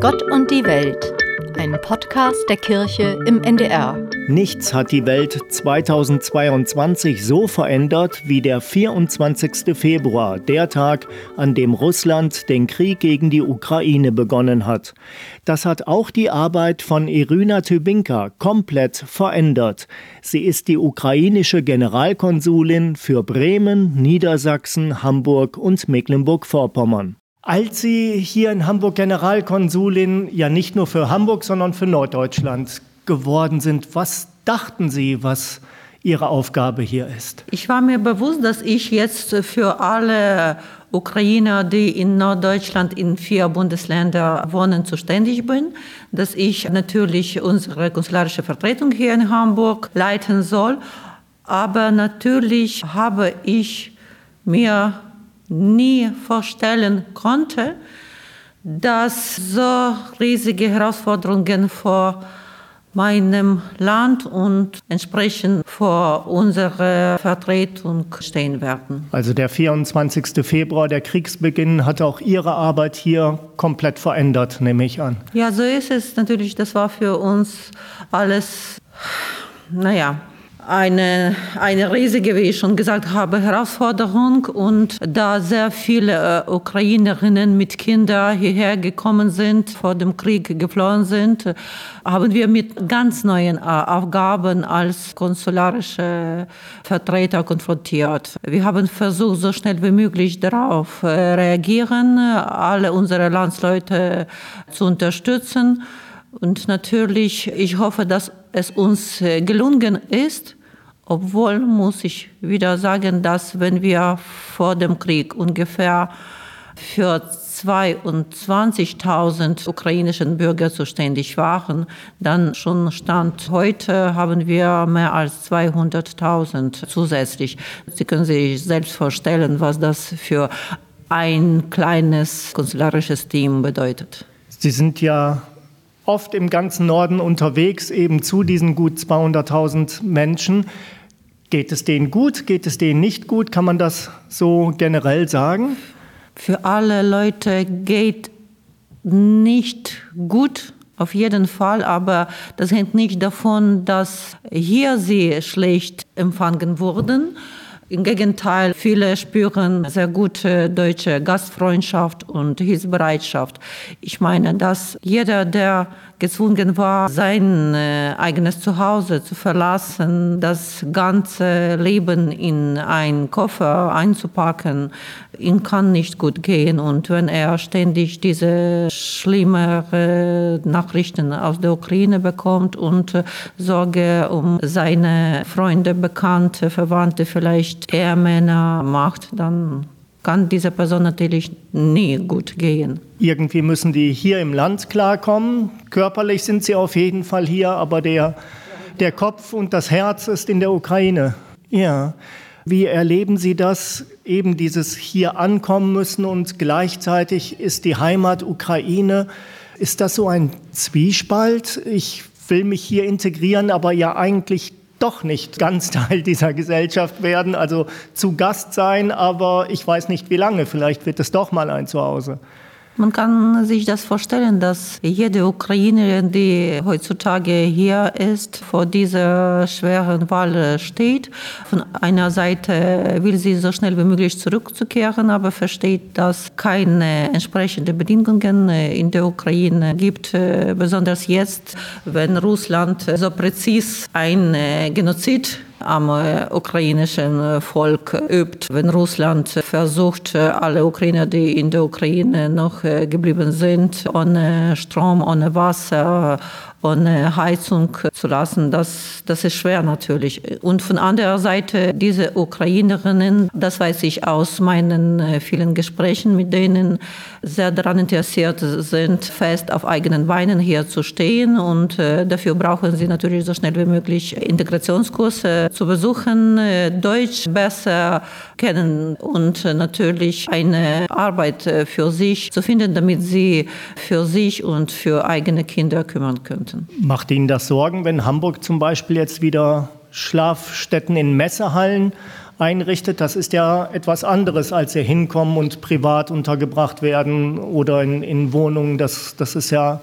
Gott und die Welt, ein Podcast der Kirche im NDR. Nichts hat die Welt 2022 so verändert wie der 24. Februar, der Tag, an dem Russland den Krieg gegen die Ukraine begonnen hat. Das hat auch die Arbeit von Irina Tybinka komplett verändert. Sie ist die ukrainische Generalkonsulin für Bremen, Niedersachsen, Hamburg und Mecklenburg-Vorpommern. Als Sie hier in Hamburg Generalkonsulin ja nicht nur für Hamburg, sondern für Norddeutschland geworden sind, was dachten Sie, was Ihre Aufgabe hier ist? Ich war mir bewusst, dass ich jetzt für alle Ukrainer, die in Norddeutschland in vier Bundesländern wohnen, zuständig bin, dass ich natürlich unsere konsularische Vertretung hier in Hamburg leiten soll. Aber natürlich habe ich mir nie vorstellen konnte, dass so riesige Herausforderungen vor meinem Land und entsprechend vor unserer Vertretung stehen werden. Also der 24. Februar, der Kriegsbeginn, hat auch Ihre Arbeit hier komplett verändert, nehme ich an. Ja, so ist es natürlich. Das war für uns alles, naja, eine, eine riesige, wie ich schon gesagt habe, Herausforderung. Und da sehr viele äh, Ukrainerinnen mit Kindern hierher gekommen sind, vor dem Krieg geflohen sind, haben wir mit ganz neuen äh, Aufgaben als konsularische Vertreter konfrontiert. Wir haben versucht, so schnell wie möglich darauf äh, reagieren, alle unsere Landsleute zu unterstützen. Und natürlich, ich hoffe, dass es uns gelungen ist, obwohl muss ich wieder sagen, dass wenn wir vor dem Krieg ungefähr für 22.000 ukrainischen Bürger zuständig waren, dann schon Stand heute haben wir mehr als 200.000 zusätzlich. Sie können sich selbst vorstellen, was das für ein kleines konsularisches Team bedeutet. Sie sind ja oft im ganzen Norden unterwegs, eben zu diesen gut 200.000 Menschen. Geht es denen gut? Geht es denen nicht gut? Kann man das so generell sagen? Für alle Leute geht nicht gut, auf jeden Fall, aber das hängt nicht davon, dass hier sie schlecht empfangen wurden. Im Gegenteil, viele spüren sehr gute deutsche Gastfreundschaft und Hilfsbereitschaft. Ich meine, dass jeder, der gezwungen war, sein äh, eigenes Zuhause zu verlassen, das ganze Leben in einen Koffer einzupacken, ihm kann nicht gut gehen. Und wenn er ständig diese schlimmeren Nachrichten aus der Ukraine bekommt und äh, Sorge um seine Freunde, Bekannte, Verwandte, vielleicht Ehemänner macht, dann kann dieser Person natürlich nie gut gehen. Irgendwie müssen die hier im Land klarkommen. Körperlich sind sie auf jeden Fall hier, aber der, der Kopf und das Herz ist in der Ukraine. Ja. Wie erleben Sie das, eben dieses hier ankommen müssen und gleichzeitig ist die Heimat Ukraine? Ist das so ein Zwiespalt? Ich will mich hier integrieren, aber ja eigentlich doch nicht ganz Teil dieser Gesellschaft werden, also zu Gast sein, aber ich weiß nicht wie lange, vielleicht wird es doch mal ein Zuhause. Man kann sich das vorstellen, dass jede Ukrainerin, die heutzutage hier ist, vor dieser schweren Wahl steht. Von einer Seite will sie so schnell wie möglich zurückzukehren, aber versteht, dass keine entsprechenden Bedingungen in der Ukraine gibt, besonders jetzt, wenn Russland so präzise ein Genozid am äh, ukrainischen äh, Volk übt. Wenn Russland versucht, äh, alle Ukrainer, die in der Ukraine noch geblieben sind, ohne Strom, ohne Wasser, ohne Heizung zu lassen, das, das ist schwer natürlich. Und von anderer Seite, diese Ukrainerinnen, das weiß ich aus meinen vielen Gesprächen mit denen, sehr daran interessiert sind, fest auf eigenen Beinen hier zu stehen. Und dafür brauchen sie natürlich so schnell wie möglich Integrationskurse zu besuchen, Deutsch besser kennen und natürlich eine Arbeit für sich zu finden, damit sie für sich und für eigene Kinder kümmern könnten. Macht Ihnen das Sorgen, wenn Hamburg zum Beispiel jetzt wieder Schlafstätten in Messehallen einrichtet, das ist ja etwas anderes, als hier hinkommen und privat untergebracht werden oder in, in Wohnungen. Das, das ist ja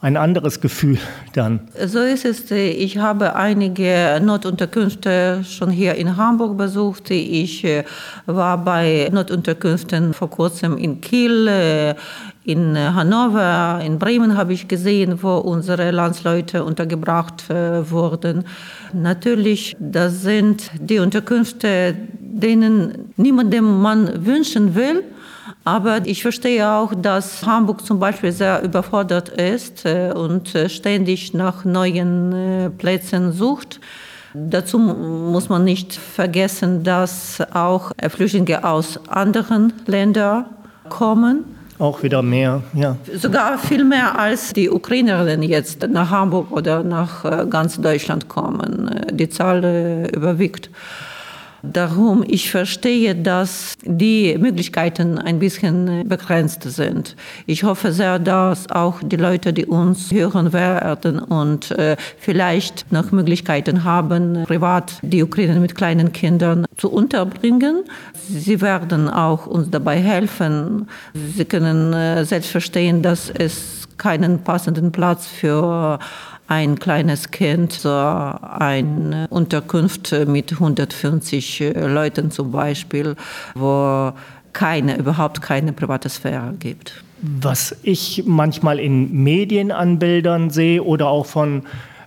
ein anderes Gefühl dann. So ist es. Ich habe einige Notunterkünfte schon hier in Hamburg besucht. Ich äh, war bei Notunterkünften vor kurzem in Kiel, äh, in Hannover, in Bremen habe ich gesehen, wo unsere Landsleute untergebracht äh, wurden. Natürlich, das sind die Unterkünfte, denen niemandem man wünschen will. Aber ich verstehe auch, dass Hamburg zum Beispiel sehr überfordert ist äh, und äh, ständig nach neuen äh, Plätzen sucht. Dazu muss man nicht vergessen, dass auch Flüchtlinge aus anderen Ländern kommen. Auch wieder mehr, ja. Sogar viel mehr als die Ukrainerinnen jetzt nach Hamburg oder nach ganz Deutschland kommen. Die Zahl überwiegt. Darum, ich verstehe, dass die Möglichkeiten ein bisschen begrenzt sind. Ich hoffe sehr, dass auch die Leute, die uns hören werden und äh, vielleicht noch Möglichkeiten haben, privat die Ukraine mit kleinen Kindern zu unterbringen. Sie werden auch uns dabei helfen. Sie können äh, selbst verstehen, dass es keinen passenden Platz für ein kleines Kind, so eine Unterkunft mit 150 Leuten zum Beispiel, wo keine, überhaupt keine private Sphäre gibt. Was ich manchmal in Medien an Bildern sehe oder auch von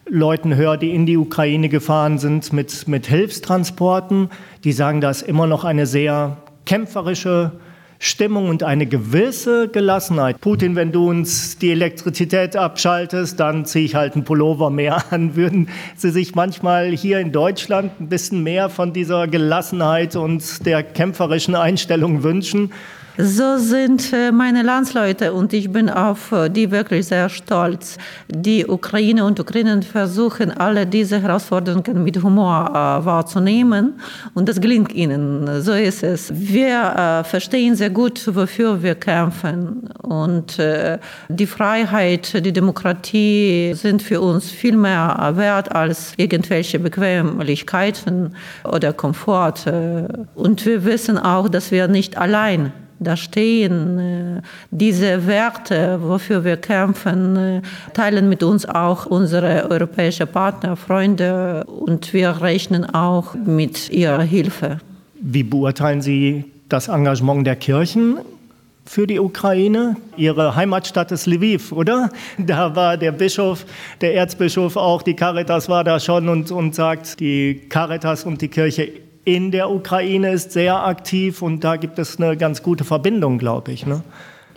Leuten höre, die in die Ukraine gefahren sind mit, mit Hilfstransporten, die sagen, da ist immer noch eine sehr kämpferische Stimmung und eine gewisse Gelassenheit. Putin, wenn du uns die Elektrizität abschaltest, dann ziehe ich halt einen Pullover mehr an. Würden Sie sich manchmal hier in Deutschland ein bisschen mehr von dieser Gelassenheit und der kämpferischen Einstellung wünschen? So sind äh, meine Landsleute und ich bin auf äh, die wirklich sehr stolz. Die Ukraine und Ukrainer versuchen alle diese Herausforderungen mit Humor äh, wahrzunehmen und das gelingt ihnen. So ist es. Wir verstehen sehr gut, wofür wir kämpfen und die Freiheit, die Demokratie sind für uns viel mehr wert als irgendwelche Bequemlichkeiten oder Komfort. Und wir wissen auch, dass wir nicht allein da stehen. Äh, diese Werte, wofür wir kämpfen, äh, teilen mit uns auch unsere europäischen Partner, Freunde und wir rechnen auch mit ihrer Hilfe. Wie beurteilen Sie das Engagement der Kirchen für die Ukraine. Ihre Heimatstadt ist Lviv, oder? Da war der Bischof, der Erzbischof auch, die Caritas war da schon und, und sagt, die Caritas und die Kirche in der Ukraine ist sehr aktiv und da gibt es eine ganz gute Verbindung, glaube ich. Ne?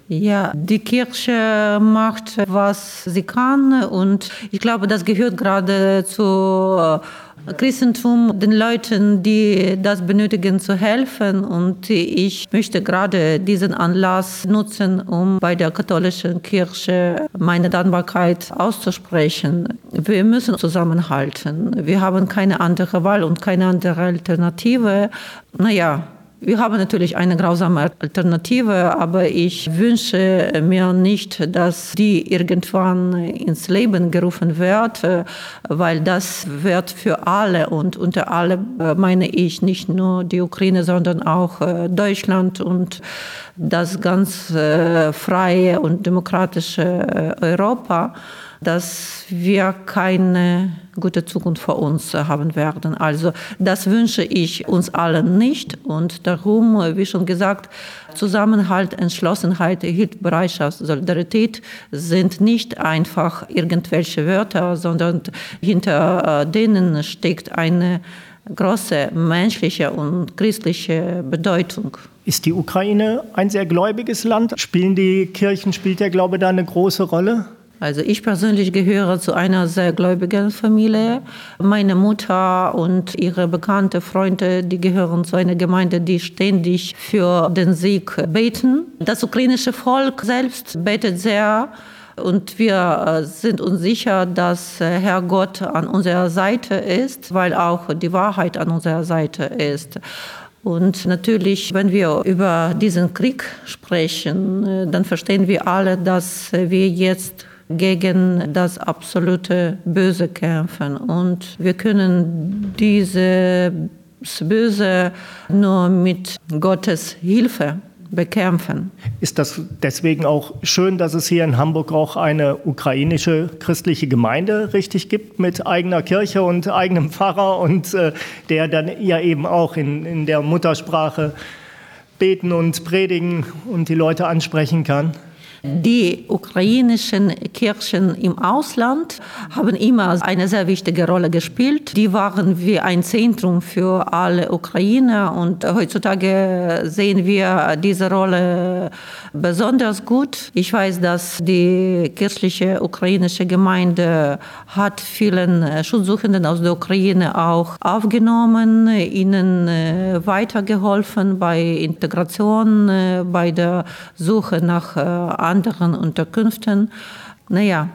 Ja, die Kirche macht, was sie kann und ich glaube, das gehört gerade zu Christentum den Leuten, die das benötigen, zu helfen. Und ich möchte gerade diesen Anlass nutzen, um bei der katholischen Kirche meine Dankbarkeit auszusprechen. Wir müssen zusammenhalten. Wir haben keine andere Wahl und keine andere Alternative. Naja, wir haben natürlich eine grausame Alternative, aber ich wünsche mir nicht, dass die irgendwann ins Leben gerufen wird, weil das wird für alle und unter alle meine ich nicht nur die Ukraine, sondern auch Deutschland und das ganz äh, freie und demokratische Europa dass wir keine gute Zukunft vor uns haben werden. Also das wünsche ich uns allen nicht. Und darum, wie schon gesagt, Zusammenhalt, Entschlossenheit, Hilfsbereitschaft, Solidarität sind nicht einfach irgendwelche Wörter, sondern hinter äh, denen steckt eine große menschliche und christliche Bedeutung. Ist die Ukraine ein sehr gläubiges Land? Spielen die Kirchen, spielt der Glaube da eine große Rolle? Also ich persönlich gehöre zu einer sehr gläubigen Familie. Meine Mutter und ihre bekannte Freunde, die gehören zu einer Gemeinde, die ständig für den Sieg beten. Das ukrainische Volk selbst betet sehr. Und wir äh, sind uns sicher, dass äh, Herr Gott an unserer Seite ist, weil auch die Wahrheit an unserer Seite ist. Und natürlich, wenn wir über diesen Krieg sprechen, äh, dann verstehen wir alle, dass wir jetzt gegen das absolute Böse kämpfen. Und wir können diese das Böse nur mit Gottes Hilfe bekämpfen. Ist das deswegen auch schön, dass es hier in Hamburg auch eine ukrainische christliche Gemeinde richtig gibt mit eigener Kirche und eigenem Pfarrer und äh, der dann ja eben auch in, in der Muttersprache beten und predigen und die Leute ansprechen kann? Die ukrainischen Kirchen im Ausland haben immer eine sehr wichtige Rolle gespielt. Die waren wie ein Zentrum für alle Ukrainer und heutzutage sehen wir diese Rolle besonders gut. Ich weiß, dass die kirchliche ukrainische Gemeinde hat vielen Schutzsuchenden aus der Ukraine auch aufgenommen, ihnen äh, weitergeholfen bei Integration, äh, bei der Suche nach äh, anderen Unterkünften. Naja,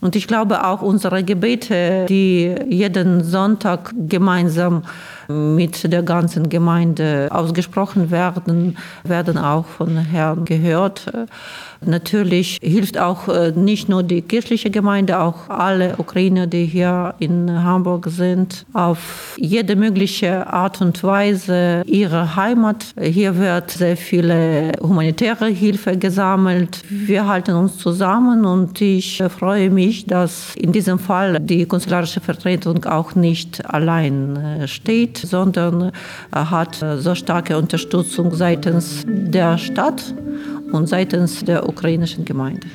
und ich glaube auch unsere Gebete, die jeden Sonntag gemeinsam mit der ganzen Gemeinde ausgesprochen werden, werden auch von Herrn gehört. Natürlich hilft auch äh, nicht nur die kirchliche Gemeinde, auch alle Ukrainer, die hier in Hamburg sind, auf jede mögliche Art und Weise ihre Heimat. Hier wird sehr viele humanitäre Hilfe gesammelt. Wir halten uns zusammen und ich freue mich, dass in diesem Fall die konsularische Vertretung auch nicht allein äh, sondern hat so starke Unterstützung seitens der Stadt und seitens der ukrainischen Gemeinde.